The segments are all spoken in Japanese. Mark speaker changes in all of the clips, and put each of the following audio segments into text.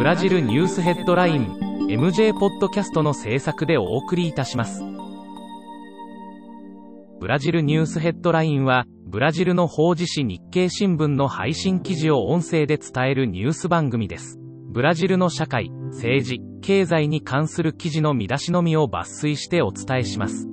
Speaker 1: ブラジルニュースヘッドライン MJ ポッドキャストの制作でお送りいたします。ブラジルニュースヘッドラインはブラジルの法事紙日経新聞の配信記事を音声で伝えるニュース番組です。ブラジルの社会政治経済に関する記事の見出しのみを抜粋してお伝えします。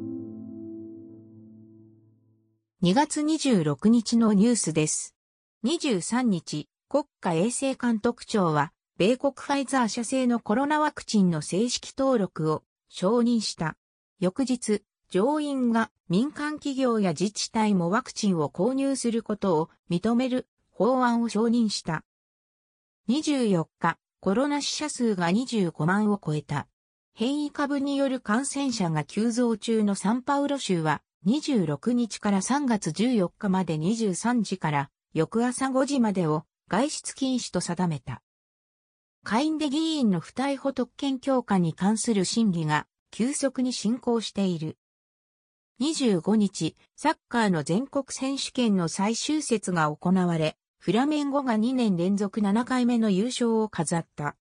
Speaker 2: 2月26日のニュースです。23日、国家衛生監督庁は、米国ファイザー社製のコロナワクチンの正式登録を承認した。翌日、上院が民間企業や自治体もワクチンを購入することを認める法案を承認した。24日、コロナ死者数が25万を超えた。変異株による感染者が急増中のサンパウロ州は26日から3月14日まで23時から翌朝5時までを外出禁止と定めた。下院で議員の不逮捕特権強化に関する審議が急速に進行している。25日、サッカーの全国選手権の最終節が行われ、フラメンゴが2年連続7回目の優勝を飾った。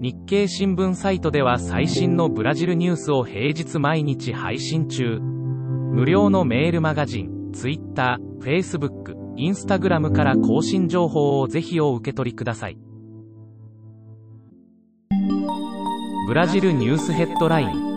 Speaker 1: 日経新聞サイトでは最新のブラジルニュースを平日毎日配信中。無料のメールマガジン、Twitter、Facebook、Instagram から更新情報をぜひお受け取りください。ブラジルニュースヘッドライン